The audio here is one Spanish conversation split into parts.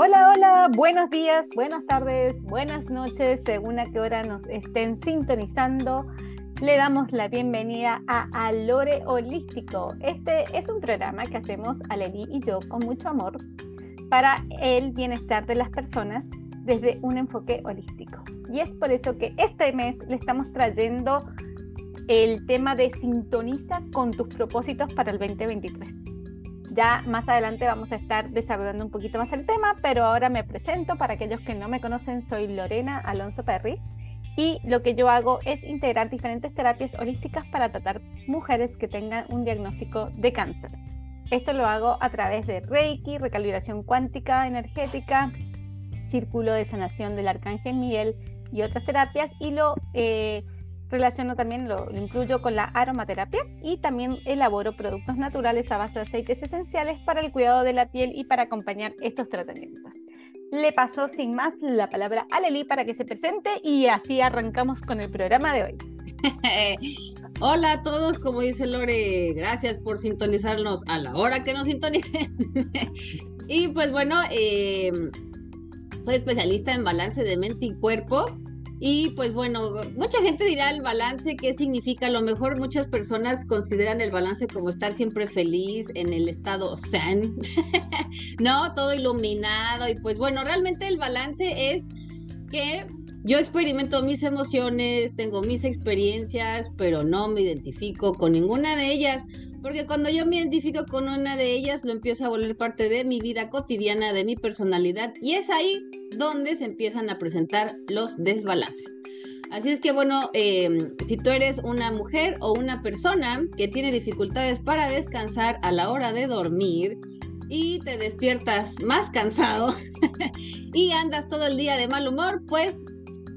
Hola, hola, buenos días, buenas tardes, buenas noches, según a qué hora nos estén sintonizando. Le damos la bienvenida a Alore Holístico. Este es un programa que hacemos Aleli y yo con mucho amor para el bienestar de las personas desde un enfoque holístico. Y es por eso que este mes le estamos trayendo el tema de sintoniza con tus propósitos para el 2023. Ya más adelante vamos a estar desarrollando un poquito más el tema, pero ahora me presento. Para aquellos que no me conocen, soy Lorena Alonso Perry y lo que yo hago es integrar diferentes terapias holísticas para tratar mujeres que tengan un diagnóstico de cáncer. Esto lo hago a través de Reiki, recalibración cuántica energética, círculo de sanación del arcángel Miguel y otras terapias y lo eh, relaciono también, lo, incluyo con la aromaterapia y también elaboro productos naturales a base de aceites esenciales para el cuidado de la piel y para acompañar estos tratamientos. Le paso sin más la palabra a Leli para que se presente y así arrancamos con el programa de hoy. Hola a todos, como dice Lore, gracias por sintonizarnos a la hora que nos sintonicen. y pues bueno, eh, soy especialista en balance de mente y cuerpo. Y pues bueno, mucha gente dirá el balance, ¿qué significa? A lo mejor muchas personas consideran el balance como estar siempre feliz en el estado zen, ¿no? Todo iluminado. Y pues bueno, realmente el balance es que yo experimento mis emociones, tengo mis experiencias, pero no me identifico con ninguna de ellas. Porque cuando yo me identifico con una de ellas, lo empiezo a volver parte de mi vida cotidiana, de mi personalidad, y es ahí donde se empiezan a presentar los desbalances. Así es que bueno, em, si tú eres una mujer o una persona que tiene dificultades para descansar a la hora de dormir y te despiertas más cansado y andas todo el día de mal humor, pues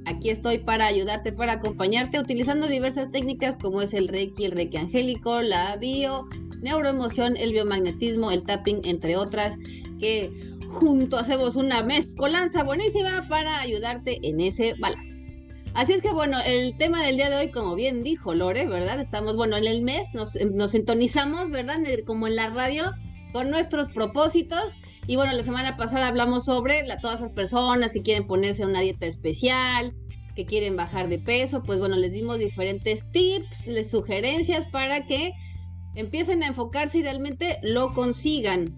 Aquí estoy para ayudarte, para acompañarte, utilizando diversas técnicas como es el Reiki, el Reiki angélico, la bio, neuroemoción, el biomagnetismo, el tapping, entre otras, que junto hacemos una mezcolanza buenísima para ayudarte en ese balance. Así es que bueno, el tema del día de hoy, como bien dijo Lore, ¿verdad? Estamos, bueno, en el mes nos, nos sintonizamos, ¿verdad? Como en la radio, con nuestros propósitos. Y bueno, la semana pasada hablamos sobre la, todas esas personas que quieren ponerse una dieta especial, que quieren bajar de peso. Pues bueno, les dimos diferentes tips, les sugerencias para que empiecen a enfocarse y realmente lo consigan.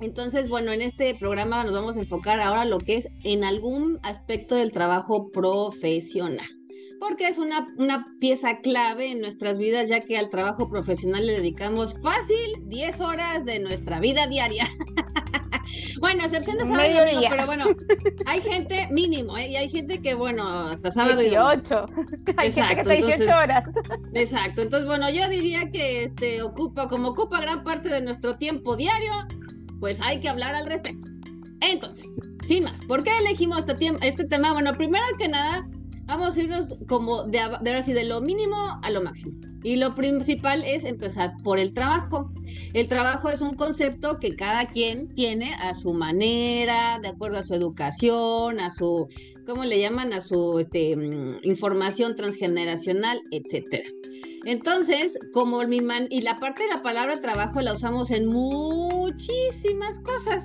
Entonces, bueno, en este programa nos vamos a enfocar ahora lo que es en algún aspecto del trabajo profesional porque es una, una pieza clave en nuestras vidas, ya que al trabajo profesional le dedicamos fácil 10 horas de nuestra vida diaria. bueno, excepción de sábado y domingo, pero bueno, hay gente mínimo, ¿eh? y hay gente que, bueno, hasta sábado 18. y Hay exacto, gente que está 18 horas. exacto, entonces, bueno, yo diría que este, ocupa, como ocupa gran parte de nuestro tiempo diario, pues hay que hablar al respecto. Entonces, sin más, ¿por qué elegimos este, este tema? Bueno, primero que nada, vamos a irnos como de, de así de lo mínimo a lo máximo. Y lo principal es empezar por el trabajo. El trabajo es un concepto que cada quien tiene a su manera, de acuerdo a su educación, a su, ¿cómo le llaman? A su este, mm, información transgeneracional, etcétera. Entonces, como mi man, y la parte de la palabra trabajo la usamos en muchísimas cosas.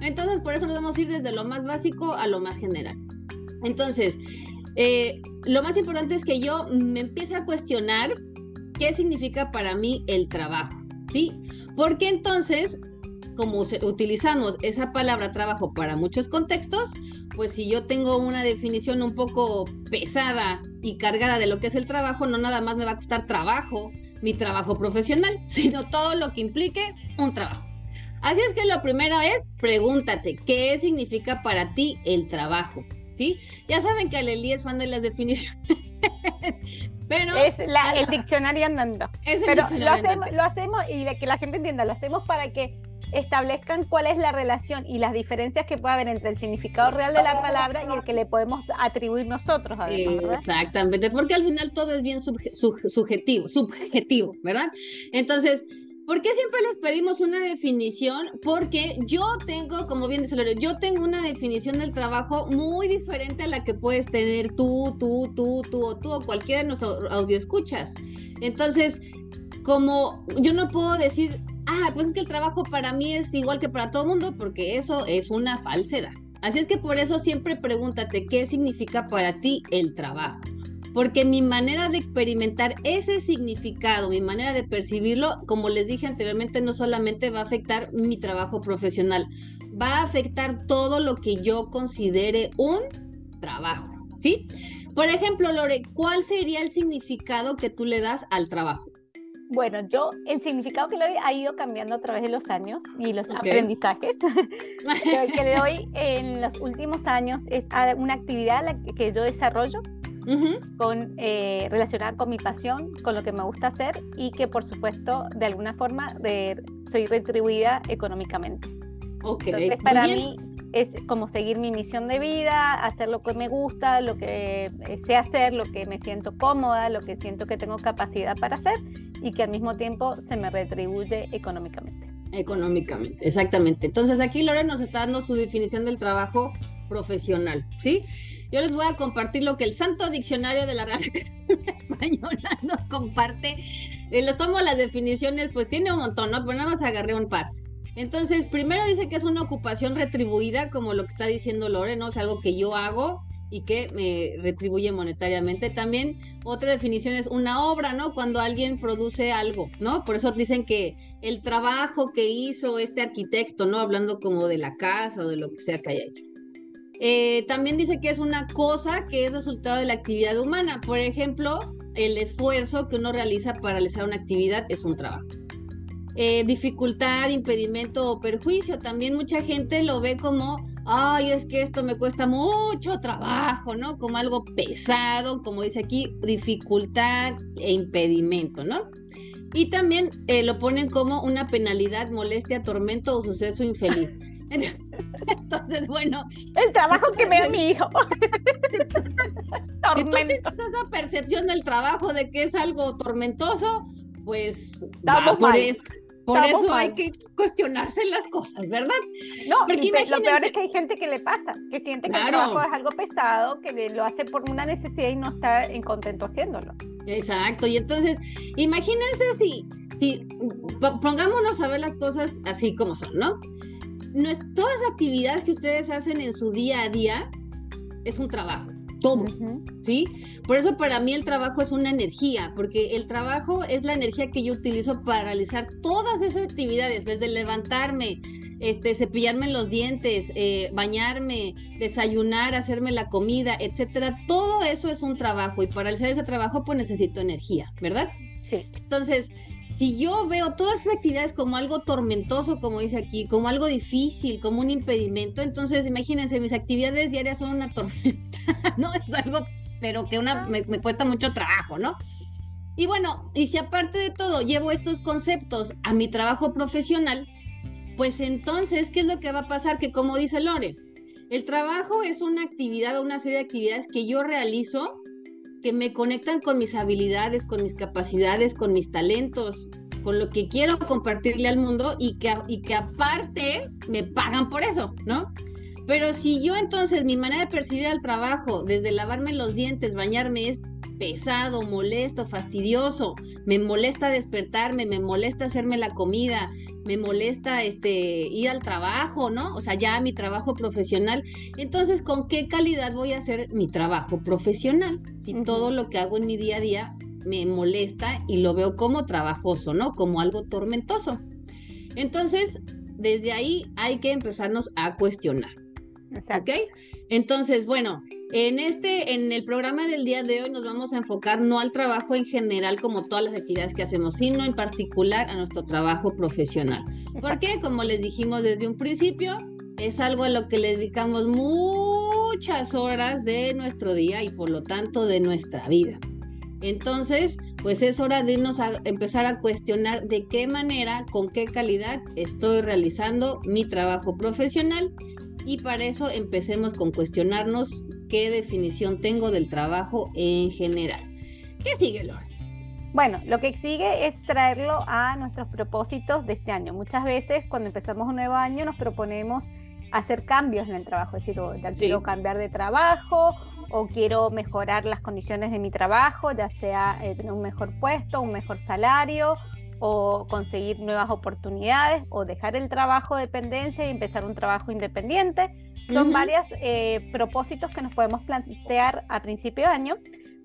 Entonces, por eso nos vamos a ir desde lo más básico a lo más general. Entonces, eh, lo más importante es que yo me empiece a cuestionar qué significa para mí el trabajo, ¿sí? Porque entonces, como utilizamos esa palabra trabajo para muchos contextos, pues si yo tengo una definición un poco pesada y cargada de lo que es el trabajo, no nada más me va a costar trabajo, mi trabajo profesional, sino todo lo que implique un trabajo. Así es que lo primero es, pregúntate, ¿qué significa para ti el trabajo? ¿Sí? Ya saben que Aleli es fan de las definiciones. pero es el diccionario andando. pero lo hacemos, lo hacemos y que la gente entienda, lo hacemos para que establezcan cuál es la relación y las diferencias que puede haber entre el significado real de la palabra y el que le podemos atribuir nosotros. Exactamente, porque al final todo es bien subjetivo, subjetivo, ¿verdad? Entonces, ¿Por qué siempre les pedimos una definición? Porque yo tengo, como bien dice Lore, yo tengo una definición del trabajo muy diferente a la que puedes tener tú, tú, tú, tú o tú o cualquiera de nuestros escuchas. Entonces, como yo no puedo decir, ah, pues es que el trabajo para mí es igual que para todo el mundo, porque eso es una falsedad. Así es que por eso siempre pregúntate qué significa para ti el trabajo. Porque mi manera de experimentar ese significado, mi manera de percibirlo, como les dije anteriormente, no solamente va a afectar mi trabajo profesional, va a afectar todo lo que yo considere un trabajo, ¿sí? Por ejemplo, Lore, ¿cuál sería el significado que tú le das al trabajo? Bueno, yo el significado que le doy ha ido cambiando a través de los años y los aprendizajes que le doy en los últimos años es una actividad que yo desarrollo con, eh, relacionada con mi pasión, con lo que me gusta hacer y que por supuesto de alguna forma soy retribuida económicamente. Okay. Entonces para mí es como seguir mi misión de vida, hacer lo que me gusta, lo que eh, sé hacer, lo que me siento cómoda, lo que siento que tengo capacidad para hacer y que al mismo tiempo se me retribuye económicamente. Económicamente, exactamente. Entonces aquí Lore nos está dando su definición del trabajo profesional, ¿sí? Yo les voy a compartir lo que el Santo Diccionario de la Real Española nos comparte. Los tomo las definiciones, pues tiene un montón, ¿no? Pero nada más agarré un par. Entonces, primero dice que es una ocupación retribuida, como lo que está diciendo Lore, ¿no? Es algo que yo hago y que me retribuye monetariamente. También otra definición es una obra, ¿no? Cuando alguien produce algo, ¿no? Por eso dicen que el trabajo que hizo este arquitecto, ¿no? Hablando como de la casa o de lo que sea que haya hecho. Eh, también dice que es una cosa que es resultado de la actividad humana. Por ejemplo, el esfuerzo que uno realiza para realizar una actividad es un trabajo. Eh, dificultad, impedimento o perjuicio. También mucha gente lo ve como, ay, es que esto me cuesta mucho trabajo, ¿no? Como algo pesado, como dice aquí, dificultad e impedimento, ¿no? Y también eh, lo ponen como una penalidad, molestia, tormento o suceso infeliz. Entonces, bueno. El trabajo que me da mi hijo. Tormento. esa percepción del trabajo de que es algo tormentoso, pues va por eso. Por eso hay que cuestionarse las cosas, ¿verdad? No, Porque lo peor es que hay gente que le pasa, que siente que el trabajo es algo pesado, que lo hace por una necesidad y no está en contento haciéndolo. Exacto, y entonces, imagínense si, si pongámonos a ver las cosas así como son, ¿no? No todas las actividades que ustedes hacen en su día a día es un trabajo todo, ¿sí? Por eso para mí el trabajo es una energía, porque el trabajo es la energía que yo utilizo para realizar todas esas actividades, desde levantarme, este, cepillarme los dientes, eh, bañarme, desayunar, hacerme la comida, etcétera. Todo eso es un trabajo y para realizar ese trabajo pues necesito energía, ¿verdad? Sí. Entonces, si yo veo todas esas actividades como algo tormentoso, como dice aquí, como algo difícil, como un impedimento, entonces imagínense, mis actividades diarias son una tormenta, ¿no? Es algo, pero que una, me, cuesta mucho trabajo, ¿no? Y bueno, y si aparte de todo llevo estos conceptos a mi trabajo profesional, pues entonces, ¿qué es lo que va a pasar? Que como dice Lore, el trabajo es una actividad o una serie de actividades que yo realizo que me conectan con mis habilidades, con mis capacidades, con mis talentos, con lo que quiero compartirle al mundo y que, y que aparte me pagan por eso, ¿no? Pero si yo entonces mi manera de percibir el trabajo, desde lavarme los dientes, bañarme, es pesado, molesto, fastidioso, me molesta despertarme, me molesta hacerme la comida, me molesta este ir al trabajo, ¿no? O sea, ya mi trabajo profesional. Entonces, ¿con qué calidad voy a hacer mi trabajo profesional? Si todo lo que hago en mi día a día me molesta y lo veo como trabajoso, ¿no? Como algo tormentoso. Entonces, desde ahí hay que empezarnos a cuestionar. Exacto. ¿Ok? Entonces, bueno, en este, en el programa del día de hoy nos vamos a enfocar no al trabajo en general como todas las actividades que hacemos, sino en particular a nuestro trabajo profesional. Porque, como les dijimos desde un principio, es algo a lo que le dedicamos muchas horas de nuestro día y por lo tanto de nuestra vida. Entonces, pues es hora de irnos a empezar a cuestionar de qué manera, con qué calidad estoy realizando mi trabajo profesional y para eso empecemos con cuestionarnos qué definición tengo del trabajo en general. ¿Qué sigue, Lore? Bueno, lo que sigue es traerlo a nuestros propósitos de este año. Muchas veces cuando empezamos un nuevo año nos proponemos hacer cambios en el trabajo, es decir, ya quiero cambiar de trabajo o quiero mejorar las condiciones de mi trabajo, ya sea eh, tener un mejor puesto, un mejor salario o conseguir nuevas oportunidades o dejar el trabajo de dependencia y empezar un trabajo independiente. Son varios eh, propósitos que nos podemos plantear a principio de año,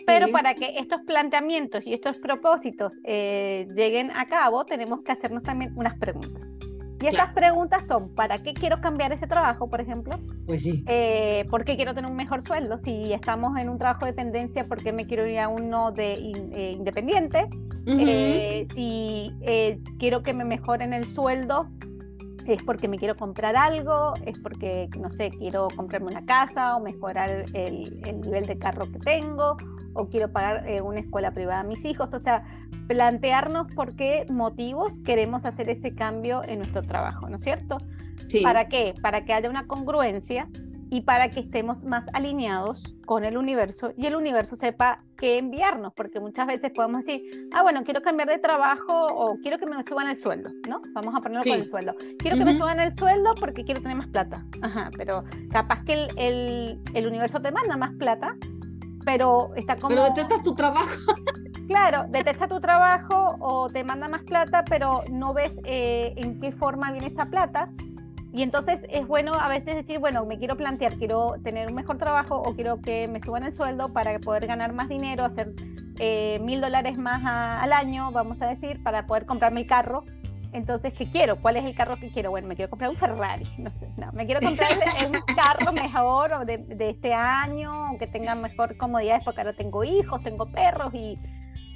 pero para que estos planteamientos y estos propósitos eh, lleguen a cabo, tenemos que hacernos también unas preguntas. Y esas preguntas son, ¿para qué quiero cambiar ese trabajo, por ejemplo? Pues sí. Eh, ¿Por qué quiero tener un mejor sueldo? Si estamos en un trabajo de dependencia, ¿por qué me quiero ir a uno de eh, independiente? Eh, si quiero que me mejoren el sueldo, es porque me quiero comprar algo, es porque, no sé, quiero comprarme una casa o mejorar el, el nivel de carro que tengo, o quiero pagar una escuela privada a mis hijos. O sea, plantearnos por qué motivos queremos hacer ese cambio en nuestro trabajo, ¿no es cierto? ¿Para qué? Para que haya una congruencia y para que estemos más alineados con el universo y el universo sepa qué enviarnos, porque muchas veces podemos decir, ah, bueno, quiero cambiar de trabajo o quiero que me suban el sueldo, ¿no? Vamos a ponerlo con el sueldo. Quiero que me suban el sueldo porque quiero tener más plata. Ajá, pero capaz que el, el, el universo te manda más plata, pero está como... Pero detestas tu trabajo. Claro, detesta tu trabajo o te manda más plata, pero no ves eh, en qué forma viene esa plata. Y entonces es bueno a veces decir, bueno, me quiero plantear, quiero tener un mejor trabajo o quiero que me suban el sueldo para poder ganar más dinero, hacer eh, mil dólares más al año, vamos a decir, para poder comprarme el carro. Entonces, ¿qué quiero? ¿Cuál es el carro que quiero? Bueno, me quiero comprar un Ferrari, no sé, no, me quiero comprar un carro mejor de, de este año, que tenga mejor comodidades, porque ahora tengo hijos, tengo perros y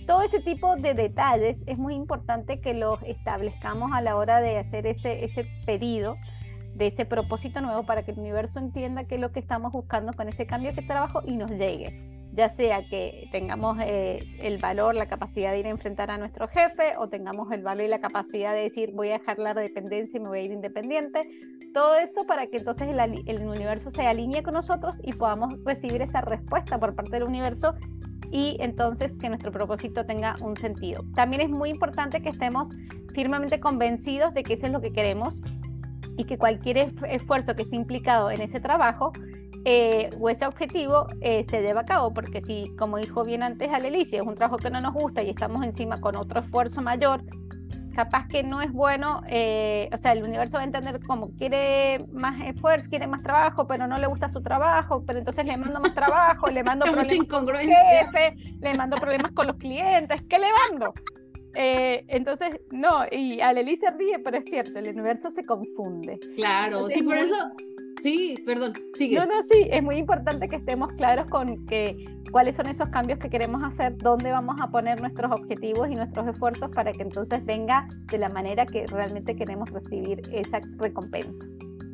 todo ese tipo de detalles es muy importante que los establezcamos a la hora de hacer ese, ese pedido de ese propósito nuevo para que el universo entienda qué es lo que estamos buscando con ese cambio que trabajo y nos llegue. Ya sea que tengamos eh, el valor, la capacidad de ir a enfrentar a nuestro jefe o tengamos el valor y la capacidad de decir voy a dejar la dependencia y me voy a ir independiente. Todo eso para que entonces el, el universo se alinee con nosotros y podamos recibir esa respuesta por parte del universo y entonces que nuestro propósito tenga un sentido. También es muy importante que estemos firmemente convencidos de que eso es lo que queremos y que cualquier esfuerzo que esté implicado en ese trabajo eh, o ese objetivo eh, se lleva a cabo, porque si, como dijo bien antes Alelicia, es un trabajo que no nos gusta y estamos encima con otro esfuerzo mayor capaz que no es bueno, eh, o sea, el universo va a entender como quiere más esfuerzo, quiere más trabajo, pero no le gusta su trabajo, pero entonces le mando más trabajo, le mando problemas con jefe, le mando problemas con los clientes, ¿qué le mando? Eh, entonces, no, y Aleli se ríe, pero es cierto, el universo se confunde. Claro, sí, por eso Sí, perdón, sigue. No, no, sí, es muy importante que estemos claros con que cuáles son esos cambios que queremos hacer, dónde vamos a poner nuestros objetivos y nuestros esfuerzos para que entonces venga de la manera que realmente queremos recibir esa recompensa.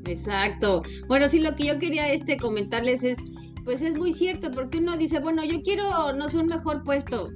Exacto. Bueno, sí, lo que yo quería este comentarles es, pues es muy cierto, porque uno dice, bueno, yo quiero, no sé, un mejor puesto.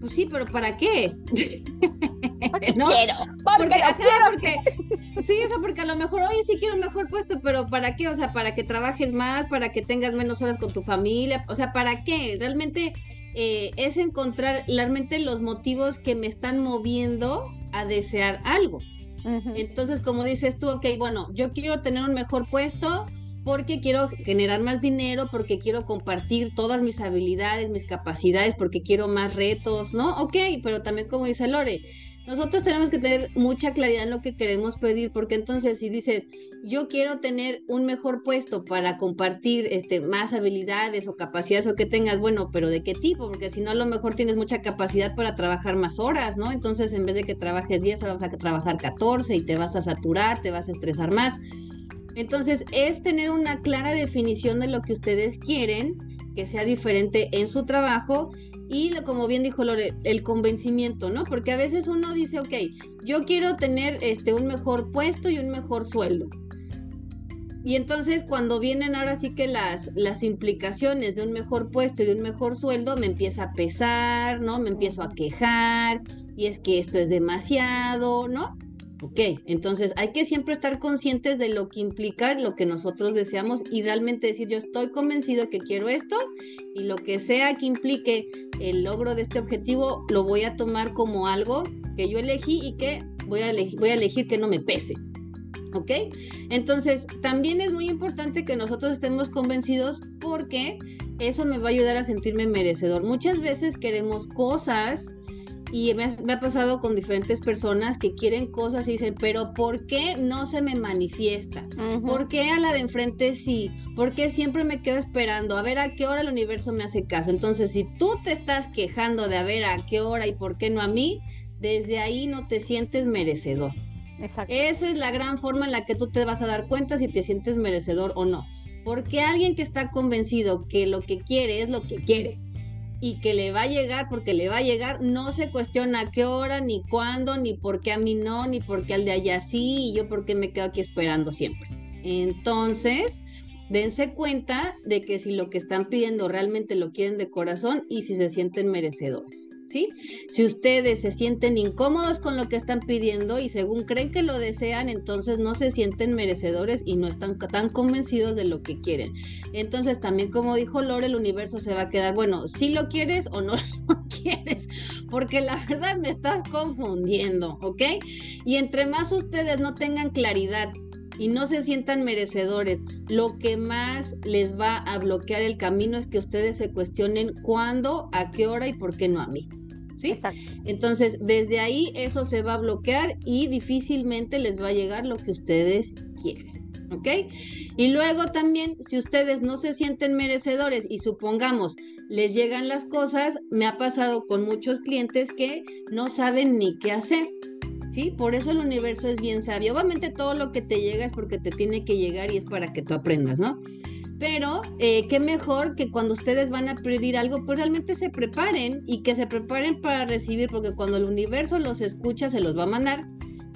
Pues sí, pero ¿para qué? Porque ¿No? quiero. Porque, quiero. sí, o sea, porque a lo mejor, oye, sí quiero un mejor puesto, pero ¿para qué? O sea, para que trabajes más, para que tengas menos horas con tu familia. O sea, ¿para qué? Realmente eh, es encontrar realmente los motivos que me están moviendo a desear algo. Entonces, como dices tú, ok, bueno, yo quiero tener un mejor puesto, porque quiero generar más dinero, porque quiero compartir todas mis habilidades, mis capacidades, porque quiero más retos, ¿no? Ok, pero también como dice Lore, nosotros tenemos que tener mucha claridad en lo que queremos pedir, porque entonces si dices, yo quiero tener un mejor puesto para compartir este, más habilidades o capacidades o que tengas, bueno, pero ¿de qué tipo? Porque si no, a lo mejor tienes mucha capacidad para trabajar más horas, ¿no? Entonces, en vez de que trabajes 10, ahora vas a trabajar 14 y te vas a saturar, te vas a estresar más. Entonces, es tener una clara definición de lo que ustedes quieren, que sea diferente en su trabajo y como bien dijo Lore, el convencimiento, ¿no? Porque a veces uno dice, ok, yo quiero tener este, un mejor puesto y un mejor sueldo. Y entonces cuando vienen ahora sí que las, las implicaciones de un mejor puesto y de un mejor sueldo, me empieza a pesar, ¿no? Me empiezo a quejar y es que esto es demasiado, ¿no? Ok, entonces hay que siempre estar conscientes de lo que implica lo que nosotros deseamos y realmente decir yo estoy convencido que quiero esto y lo que sea que implique el logro de este objetivo lo voy a tomar como algo que yo elegí y que voy a, elegir, voy a elegir que no me pese. ¿Ok? Entonces, también es muy importante que nosotros estemos convencidos porque eso me va a ayudar a sentirme merecedor. Muchas veces queremos cosas y me ha, pasado con diferentes personas que quieren cosas y dicen, pero ¿por qué no se me manifiesta? ¿Por qué a la de enfrente sí? ¿Por qué siempre me quedo esperando a ver a qué hora el universo me hace caso? Entonces, si tú te estás quejando de a ver a qué hora y por qué no a mí, desde ahí no te sientes merecedor. Exacto. Esa es la gran forma en la que tú te vas a dar cuenta si te sientes merecedor o no. Porque alguien que está convencido que lo que quiere es lo que quiere y que le va a llegar porque le va a llegar, no se cuestiona a qué hora, ni cuándo, ni por qué a mí no, ni por qué al de allá sí, y yo por qué me quedo aquí esperando siempre. Entonces, dense cuenta de que si lo que están pidiendo realmente lo quieren de corazón y si se sienten merecedores. ¿Sí? Si ustedes se sienten incómodos con lo que están pidiendo y según creen que lo desean, entonces no se sienten merecedores y no están tan convencidos de lo que quieren. Entonces también como dijo Lore, el universo se va a quedar, bueno, si lo quieres o no lo quieres, porque la verdad me estás confundiendo, ¿ok? Y entre más ustedes no tengan claridad y no se sientan merecedores, lo que más les va a bloquear el camino es que ustedes se cuestionen cuándo, a qué hora y por qué no a mí. ¿Sí? Entonces, desde ahí eso se va a bloquear y difícilmente les va a llegar lo que ustedes quieren. ¿Ok? Y luego también, si ustedes no se sienten merecedores y supongamos les llegan las cosas, me ha pasado con muchos clientes que no saben ni qué hacer. ¿sí? Por eso el universo es bien sabio. Obviamente todo lo que te llega es porque te tiene que llegar y es para que tú aprendas, ¿no? Pero eh, qué mejor que cuando ustedes van a pedir algo, pues realmente se preparen y que se preparen para recibir, porque cuando el universo los escucha, se los va a mandar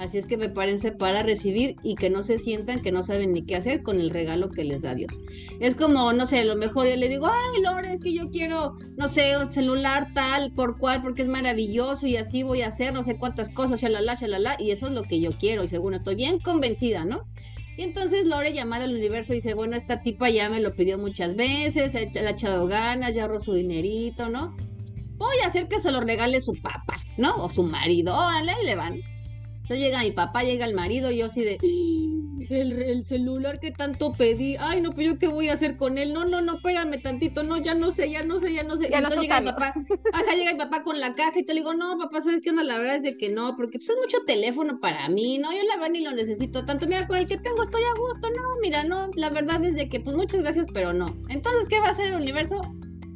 Así es que prepárense para recibir y que no se sientan que no saben ni qué hacer con el regalo que les da Dios. Es como, no sé, a lo mejor yo le digo, ay, Lore, es que yo quiero, no sé, celular tal, por cual, porque es maravilloso y así voy a hacer no sé cuántas cosas, shalala, shalala, y eso es lo que yo quiero y según estoy bien convencida, ¿no? Y entonces Lore llamada al universo y dice, bueno, esta tipa ya me lo pidió muchas veces, le ha echado ganas, ya ahorró su dinerito, ¿no? Voy a hacer que se lo regale su papá, ¿no? O su marido, órale, le van. Entonces llega mi papá, llega el marido y yo así de, el, celular que tanto pedí, ay no, pero yo qué voy a hacer con él, no, no, no, espérame tantito, no, ya no sé, ya no sé, ya no sé. Ya Entonces llega mi papá, ajá, llega mi papá con la caja y te le digo, no, papá, ¿sabes qué onda? La verdad es de que no, porque pues, es mucho teléfono para mí, no, yo la verdad ni lo necesito tanto, mira, con el que tengo estoy a gusto, no, mira, no, la verdad es de que pues muchas gracias, pero no. Entonces, ¿qué va a hacer el universo?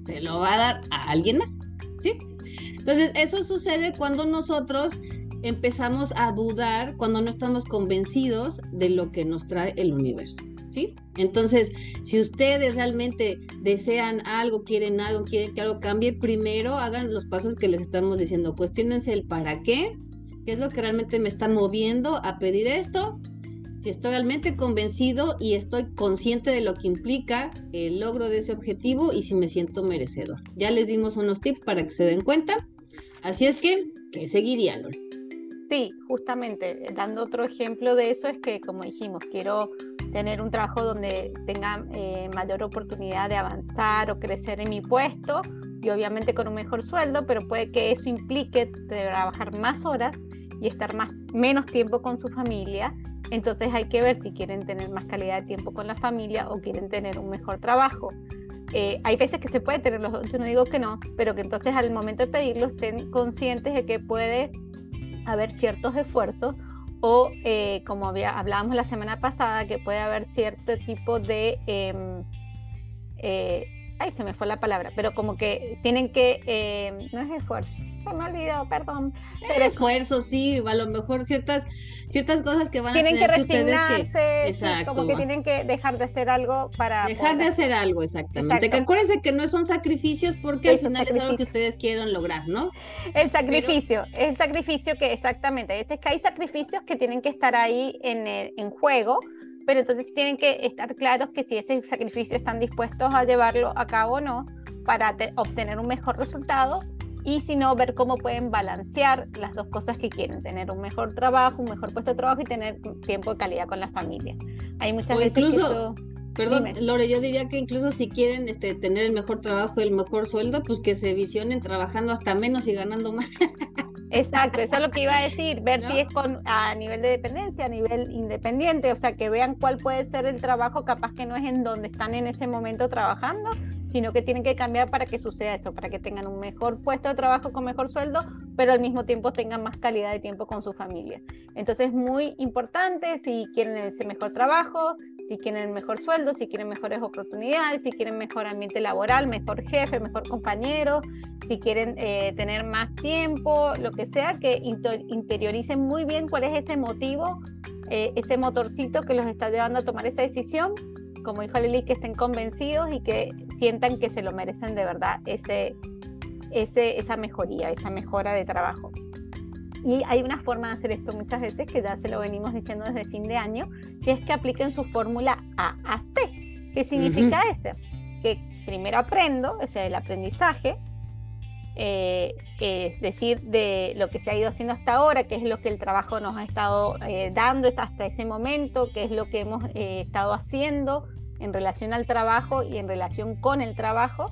Se lo va a dar a alguien más, ¿sí? Entonces, eso sucede cuando nosotros empezamos a dudar cuando no estamos convencidos de lo que nos trae el universo. ¿Sí? Entonces, si ustedes realmente desean algo, quieren algo, quieren que algo cambie, primero hagan los pasos que les estamos diciendo. Cuestionense el para qué, qué es lo que realmente me está moviendo a pedir esto, si estoy realmente convencido y estoy consciente de lo que implica el logro de ese objetivo y si me siento merecedor. Ya les dimos unos tips para que se den cuenta. Así es que, ¿qué seguiría, Lore? Sí, justamente, eh, dando otro ejemplo de eso es que, como dijimos, quiero tener un trabajo donde tenga eh, mayor oportunidad de avanzar o crecer en mi puesto y obviamente con un mejor sueldo, pero puede que eso implique trabajar más horas y estar más, menos tiempo con su familia. Entonces hay que ver si quieren tener más calidad de tiempo con la familia o quieren tener un mejor trabajo. Eh, hay veces que se puede tener los dos, yo no digo que no, pero que entonces al momento de pedirlo estén conscientes de que puede haber ciertos esfuerzos o eh, como había, hablábamos la semana pasada, que puede haber cierto tipo de... Em, eh, ay, se me fue la palabra, pero como que tienen que, em, no es esfuerzo, se me olvidó, perdón. Pero esfuerzo, sí, a lo mejor ciertas, ciertas cosas que van a tener que resignarse, exacto, como que tienen que dejar de hacer algo para dejar de hacer algo, exactamente. Que acuérdense que no son sacrificios porque al final es algo que ustedes quieren lograr, ¿no? El sacrificio, el sacrificio que exactamente, es que hay sacrificios que tienen que estar ahí en, en juego pero entonces tienen que estar claros que si ese sacrificio están dispuestos a llevarlo a cabo o no para obtener un mejor resultado y si no, ver cómo pueden balancear las dos cosas que quieren, tener un mejor trabajo, un mejor puesto de trabajo y tener tiempo de calidad con la familia. Hay muchas veces incluso, Perdón, Lore, yo diría que incluso si quieren este, tener el mejor trabajo y el mejor sueldo, pues que se visionen trabajando hasta menos y ganando más. Exacto, eso es lo que iba a decir, ver si es con, a nivel de dependencia, a nivel independiente, o sea, que vean cuál puede ser el trabajo, capaz que no es en donde están en ese momento trabajando, sino que tienen que cambiar para que suceda eso, para que tengan un mejor puesto de trabajo con mejor sueldo, pero al mismo tiempo tengan más calidad de tiempo con su familia. Entonces, muy importante si quieren ese mejor trabajo, si quieren mejor sueldo, si quieren mejores oportunidades, si quieren mejor ambiente laboral, mejor jefe, mejor compañero, si quieren eh, tener más tiempo, lo que sea, que interioricen muy bien cuál es ese motivo, eh, ese motorcito que los está llevando a tomar esa decisión. Como dijo Lili, que estén convencidos y que sientan que se lo merecen de verdad ese, ese, esa mejoría, esa mejora de trabajo. Y hay una forma de hacer esto muchas veces, que ya se lo venimos diciendo desde fin de año, que es que apliquen su fórmula AAC. ¿Qué significa eso? Que primero aprendo, o sea, el aprendizaje, eh, es decir, de lo que se ha ido haciendo hasta ahora, qué es lo que el trabajo nos ha estado eh, dando hasta ese momento, qué es lo que hemos eh, estado haciendo en relación al trabajo y en relación con el trabajo,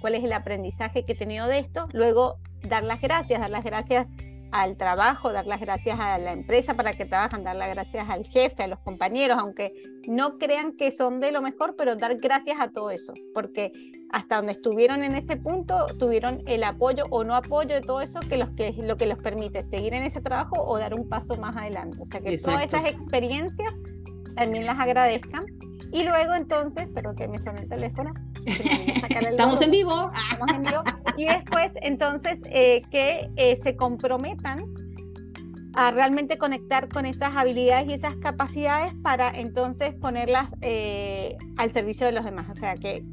cuál es el aprendizaje que he tenido de esto, luego dar las gracias, dar las gracias al trabajo, dar las gracias a la empresa para que trabajan, dar las gracias al jefe, a los compañeros, aunque no crean que son de lo mejor, pero dar gracias a todo eso, porque hasta donde estuvieron en ese punto, tuvieron el apoyo o no apoyo de todo eso que, los que lo que los permite seguir en ese trabajo o dar un paso más adelante. O sea, que todas esas experiencias también las agradezcan. Y luego entonces, pero que me suene el teléfono, Estamos en vivo. Estamos en vivo. Y después, entonces, eh, que eh, se comprometan a realmente conectar con esas habilidades y esas capacidades para entonces ponerlas eh, al servicio de los demás. O sea, que,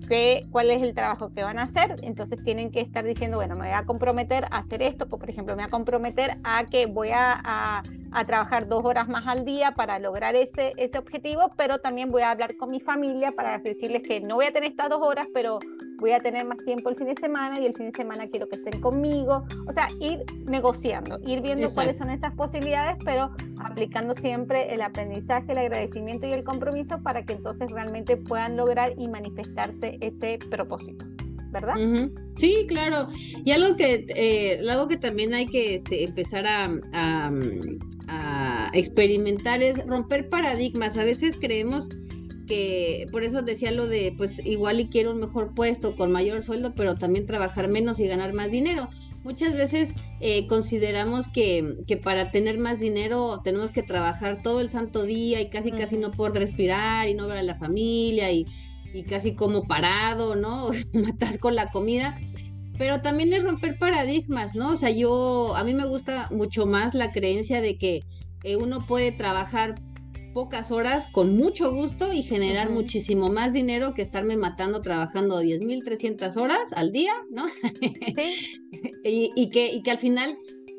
cuál es el trabajo que van a hacer. Entonces tienen que estar diciendo, bueno, me voy a comprometer a hacer esto, por ejemplo, me voy a comprometer a que voy a, a, trabajar dos horas más al día para lograr ese, ese objetivo, pero también voy a hablar con mi familia para decirles que no voy a tener estas dos horas, pero voy a tener más tiempo el fin de semana y el fin de semana quiero que estén conmigo. O sea, ir negociando, ir viendo cuáles son esas posibilidades, pero aplicando siempre el aprendizaje, el agradecimiento y el compromiso para que entonces realmente puedan lograr y manifestarse ese propósito. ¿verdad? Sí, claro. Y algo que, eh, algo que también hay que este, empezar a, a, experimentar es romper paradigmas. A veces creemos que, por eso decía lo de, pues igual y quiero un mejor puesto con mayor sueldo, pero también trabajar menos y ganar más dinero. Muchas veces eh, consideramos que, que, para tener más dinero tenemos que trabajar todo el santo día y casi casi no poder respirar y no ver a la familia y y casi como parado, ¿no? Matas con la comida. Pero también es romper paradigmas, ¿no? O sea, yo, a mí me gusta mucho más la creencia de que eh, uno puede trabajar pocas horas con mucho gusto y generar muchísimo más dinero que estarme matando trabajando 10.300 horas al día, ¿no? Sí. y, y, que, y que al final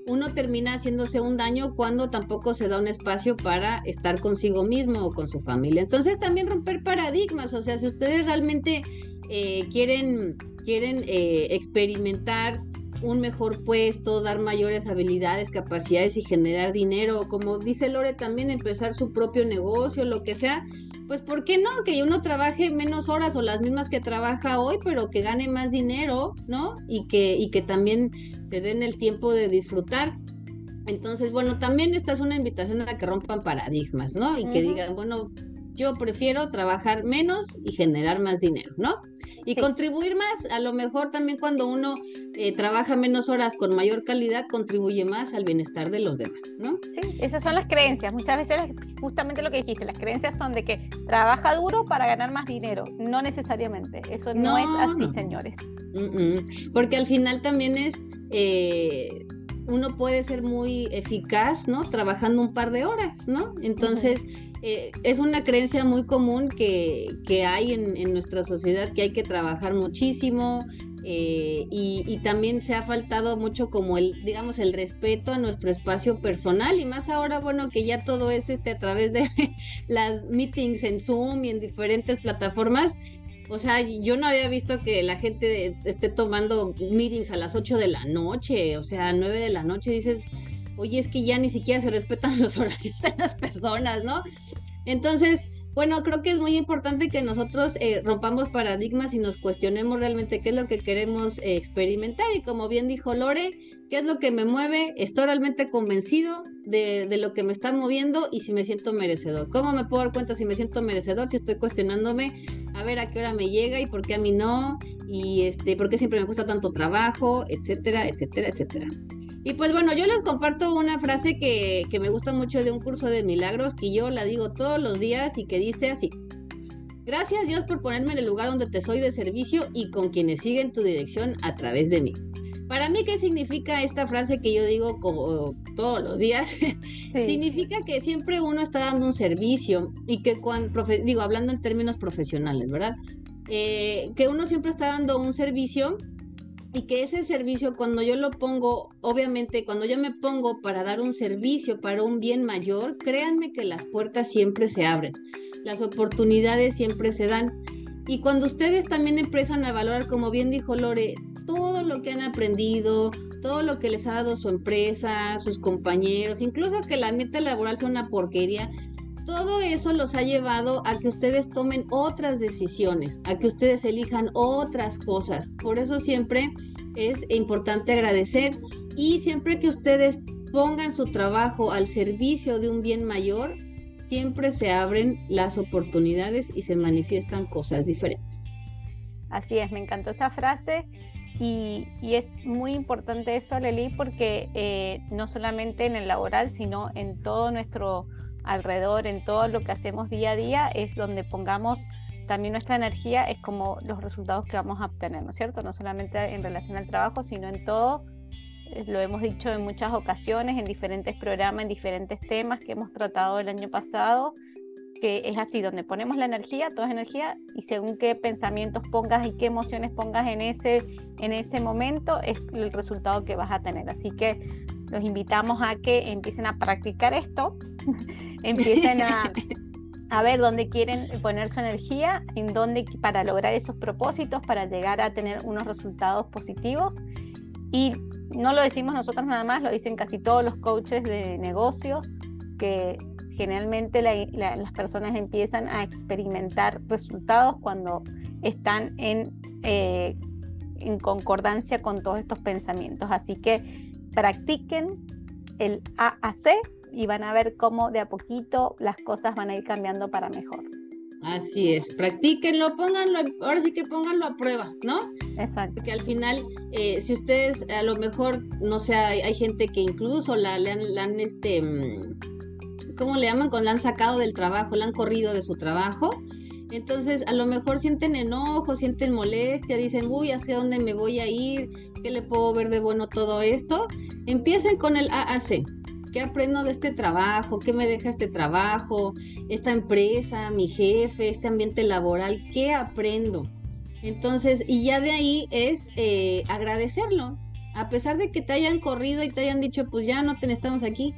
uno termina haciéndose un daño cuando tampoco se da un espacio para estar consigo mismo o con su familia. Entonces también romper paradigmas, o sea, si ustedes realmente eh, quieren, quieren eh, experimentar un mejor puesto, dar mayores habilidades, capacidades y generar dinero, como dice Lore también empezar su propio negocio, lo que sea, pues ¿por qué no? Que uno trabaje menos horas o las mismas que trabaja hoy, pero que gane más dinero, ¿no? Y que, y que también se den el tiempo de disfrutar. Entonces, bueno, también esta es una invitación a que rompan paradigmas, ¿no? Y que digan, bueno, yo prefiero trabajar menos y generar más dinero, ¿no? Y contribuir más, a lo mejor también cuando uno eh, trabaja menos horas con mayor calidad, contribuye más al bienestar de los demás, ¿no? Sí, esas son las creencias. Muchas veces, justamente lo que dijiste, las creencias son de que trabaja duro para ganar más dinero. No necesariamente. Eso no, es así, señores. Porque al final también es. Eh, uno puede ser muy eficaz, ¿no? Trabajando un par de horas, ¿no? Entonces, eh, es una creencia muy común que, que hay en, en, nuestra sociedad que hay que trabajar muchísimo eh, y, también se ha faltado mucho como el, digamos, el respeto a nuestro espacio personal y más ahora, bueno, que ya todo es este a través de las meetings en Zoom y en diferentes plataformas. O sea, yo no había visto que la gente esté tomando meetings a las 8 de la noche, o sea, 9 de la noche, dices, oye, es que ya ni siquiera se respetan los horarios de las personas, ¿no? Entonces, bueno, creo que es muy importante que nosotros eh, rompamos paradigmas y nos cuestionemos realmente qué es lo que queremos eh, experimentar. Y como bien dijo Lore, qué es lo que me mueve, estoy realmente convencido de, de, lo que me está moviendo y si me siento merecedor. ¿Cómo me puedo dar cuenta si me siento merecedor? Si estoy cuestionándome a ver a qué hora me llega y por qué a mí no, y este, por qué siempre me cuesta tanto trabajo, etcétera, etcétera, etcétera. Y pues bueno, yo les comparto una frase que, que me gusta mucho de un curso de milagros, que yo la digo todos los días y que dice así. Gracias Dios por ponerme en el lugar donde te soy de servicio y con quienes siguen tu dirección a través de mí. Para mí, ¿qué significa esta frase que yo digo como todos los días? significa que siempre uno está dando un servicio y que cuando, digo, hablando en términos profesionales, ¿verdad? Eh, que uno siempre está dando un servicio y que ese servicio cuando yo lo pongo, obviamente cuando yo me pongo para dar un servicio para un bien mayor, créanme que las puertas siempre se abren, las oportunidades siempre se dan. Y cuando ustedes también empiezan a valorar, como bien dijo Lore, todo lo que han aprendido, todo lo que les ha dado su empresa, sus compañeros, incluso que la meta laboral sea una porquería, todo eso los ha llevado a que ustedes tomen otras decisiones, a que ustedes elijan otras cosas. Por eso siempre es importante agradecer y siempre que ustedes pongan su trabajo al servicio de un bien mayor, siempre se abren las oportunidades y se manifiestan cosas diferentes. Así es, me encantó esa frase y, es muy importante eso, Leli, porque eh, no solamente en el laboral, sino en todo nuestro alrededor, en todo lo que hacemos día a día, es donde pongamos también nuestra energía, es como los resultados que vamos a obtener, ¿no es cierto? No solamente en relación al trabajo, sino en todo. Eh, lo hemos dicho en muchas ocasiones, en diferentes programas, en diferentes temas que hemos tratado el año pasado que es así, donde ponemos la energía, toda es energía, y según qué pensamientos pongas y qué emociones pongas en ese, en ese momento, es el resultado que vas a tener. Así que los invitamos a que empiecen a practicar esto, empiecen a, a, ver dónde quieren poner su energía, en dónde para lograr esos propósitos, para llegar a tener unos resultados positivos. Y no lo decimos nosotros nada más, lo dicen casi todos los coaches de negocios, que generalmente las personas empiezan a experimentar resultados cuando están en, eh, en concordancia con todos estos pensamientos. Así que practiquen el AAC y van a ver cómo de a poquito las cosas van a ir cambiando para mejor. Así es, practíquenlo, pónganlo, ahora sí que pónganlo a prueba, ¿no? Exacto. Porque al final, eh, si ustedes a lo mejor, no sé, hay, gente que incluso la, le han, este, mm, ¿cómo le llaman? Cuando la han sacado del trabajo, la han corrido de su trabajo. Entonces, a lo mejor sienten enojo, sienten molestia, dicen, uy, ¿hacia dónde me voy a ir? ¿Qué le puedo ver de bueno todo esto? Empiecen con el AAC. ¿Qué aprendo de este trabajo? ¿Qué me deja este trabajo? Esta empresa, mi jefe, este ambiente laboral, ¿qué aprendo? Entonces, y ya de ahí es eh, agradecerlo. A pesar de que te hayan corrido y te hayan dicho, pues ya no te necesitamos aquí,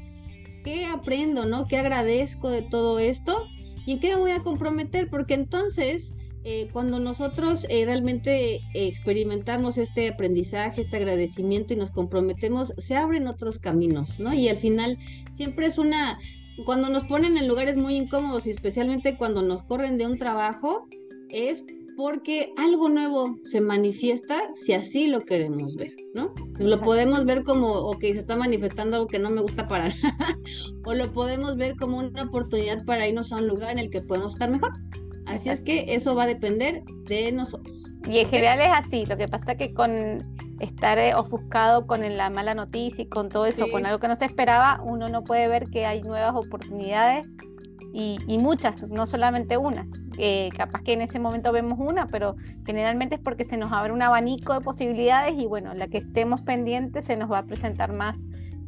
¿qué aprendo, no? ¿Qué agradezco de todo esto? ¿Y en qué me voy a comprometer? Porque entonces, eh, cuando nosotros eh, realmente experimentamos este aprendizaje, este agradecimiento y nos comprometemos, se abren otros caminos, ¿no? Y al final siempre es una, cuando nos ponen en lugares muy incómodos y especialmente cuando nos corren de un trabajo, es porque algo nuevo se manifiesta si así lo queremos ver, ¿no? Lo podemos ver como, ok, se está manifestando algo que no me gusta para nada, o lo podemos ver como una oportunidad para irnos a un lugar en el que podemos estar mejor. Así es que eso va a depender de nosotros. Y en general es así, lo que pasa que con estar eh, ofuscado con la mala noticia y con todo eso, con algo que no se esperaba, uno no puede ver que hay nuevas oportunidades y, y muchas, no solamente una. Eh, capaz que en ese momento vemos una, pero generalmente es porque se nos abre un abanico de posibilidades y bueno, la que estemos pendientes se nos va a presentar más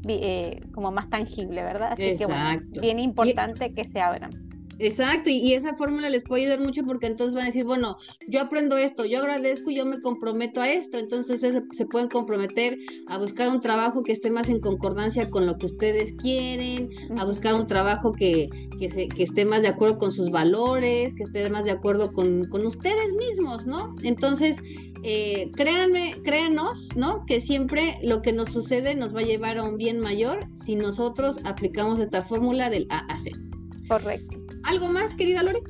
eh, como más tangible, ¿verdad? Así que bueno, bien importante que se abran. Exacto, y, esa fórmula les puede ayudar mucho porque entonces van a decir, bueno, yo aprendo esto, yo agradezco y yo me comprometo a esto, entonces se, se, pueden comprometer a buscar un trabajo que esté más en concordancia con lo que ustedes quieren, a buscar un trabajo que, que, se, que esté más de acuerdo con sus valores, que esté más de acuerdo con, con ustedes mismos, ¿no? Entonces, eh, créanme, créanos, ¿no? Que siempre lo que nos sucede nos va a llevar a un bien mayor si nosotros aplicamos esta fórmula del AAC. Correcto. ¿Algo más, querida Lore?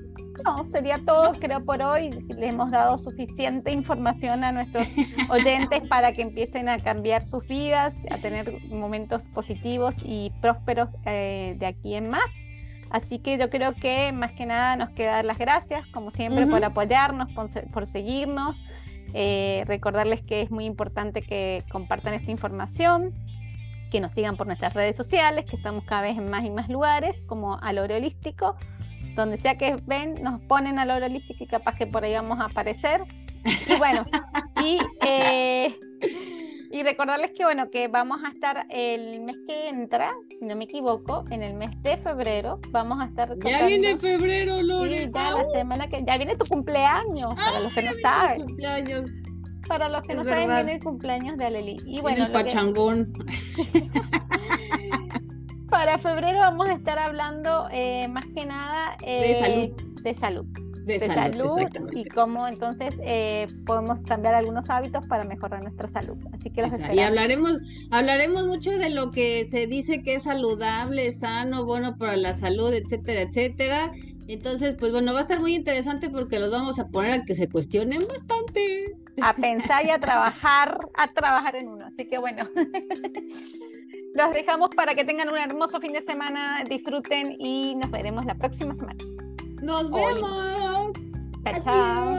No, sería todo, creo, por hoy. Le hemos dado suficiente información a nuestros oyentes para que empiecen a cambiar sus vidas, a tener momentos positivos y prósperos eh, de aquí en más. Así que yo creo que más que nada nos queda dar las gracias, como siempre, por apoyarnos, por, seguirnos. Eh, recordarles que es muy importante que compartan esta información, que nos sigan por nuestras redes sociales, que estamos cada vez en más y más lugares, como al Holístico. Donde sea que ven, nos ponen al Holístico y capaz que por ahí vamos a aparecer. Y bueno, y eh, y recordarles que bueno, que vamos a estar el mes que entra, si no me equivoco, en el mes de febrero, vamos a estar Ya viene febrero, Lore. ya la semana que ya viene tu cumpleaños, para los que no saben. Cumpleaños. Para los que no saben, viene el cumpleaños de Aleli. Y bueno, el pachangón. para febrero vamos a estar hablando eh, más que nada de salud. Eh, de salud de, salud, y cómo entonces eh, podemos cambiar algunos hábitos para mejorar nuestra salud. Así que Y hablaremos, hablaremos mucho de lo que se dice que es saludable, sano, bueno para la salud, etcétera, etcétera. Entonces, pues bueno, va a estar muy interesante porque los vamos a poner a que se cuestionen bastante. A pensar y a trabajar, a trabajar en uno. Así que bueno. Los dejamos para que tengan un hermoso fin de semana, disfruten y nos veremos la próxima semana. Nos vemos. Chao.